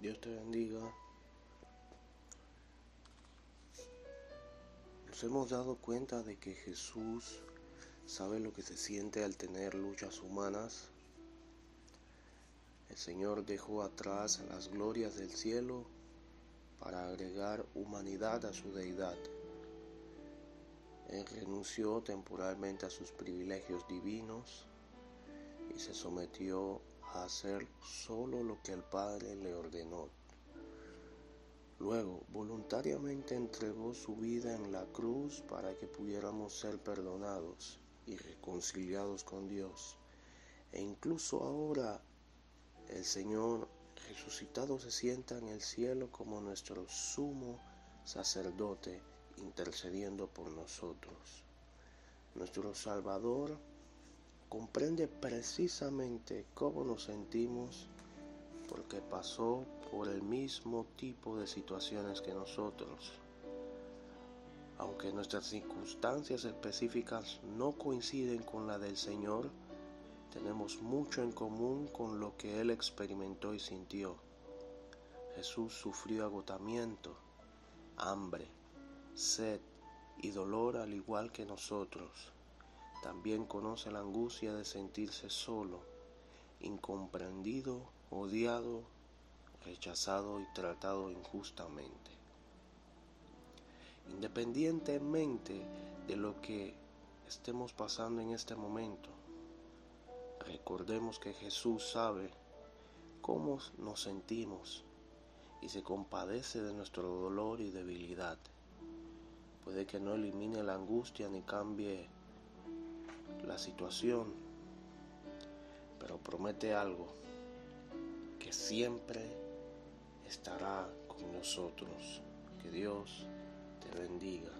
Dios te bendiga. Nos hemos dado cuenta de que Jesús sabe lo que se siente al tener luchas humanas. El Señor dejó atrás las glorias del cielo para agregar humanidad a su deidad. Él renunció temporalmente a sus privilegios divinos y se sometió a hacer solo lo que el Padre le ordenó. Luego, voluntariamente entregó su vida en la cruz para que pudiéramos ser perdonados y reconciliados con Dios. E incluso ahora el Señor resucitado se sienta en el cielo como nuestro sumo sacerdote intercediendo por nosotros. Nuestro Salvador comprende precisamente cómo nos sentimos porque pasó por el mismo tipo de situaciones que nosotros. Aunque nuestras circunstancias específicas no coinciden con la del Señor, tenemos mucho en común con lo que Él experimentó y sintió. Jesús sufrió agotamiento, hambre, sed y dolor al igual que nosotros. También conoce la angustia de sentirse solo, incomprendido, odiado, rechazado y tratado injustamente. Independientemente de lo que estemos pasando en este momento, recordemos que Jesús sabe cómo nos sentimos y se compadece de nuestro dolor y debilidad. Puede que no elimine la angustia ni cambie la situación, pero promete algo, que siempre estará con nosotros. Que Dios te bendiga.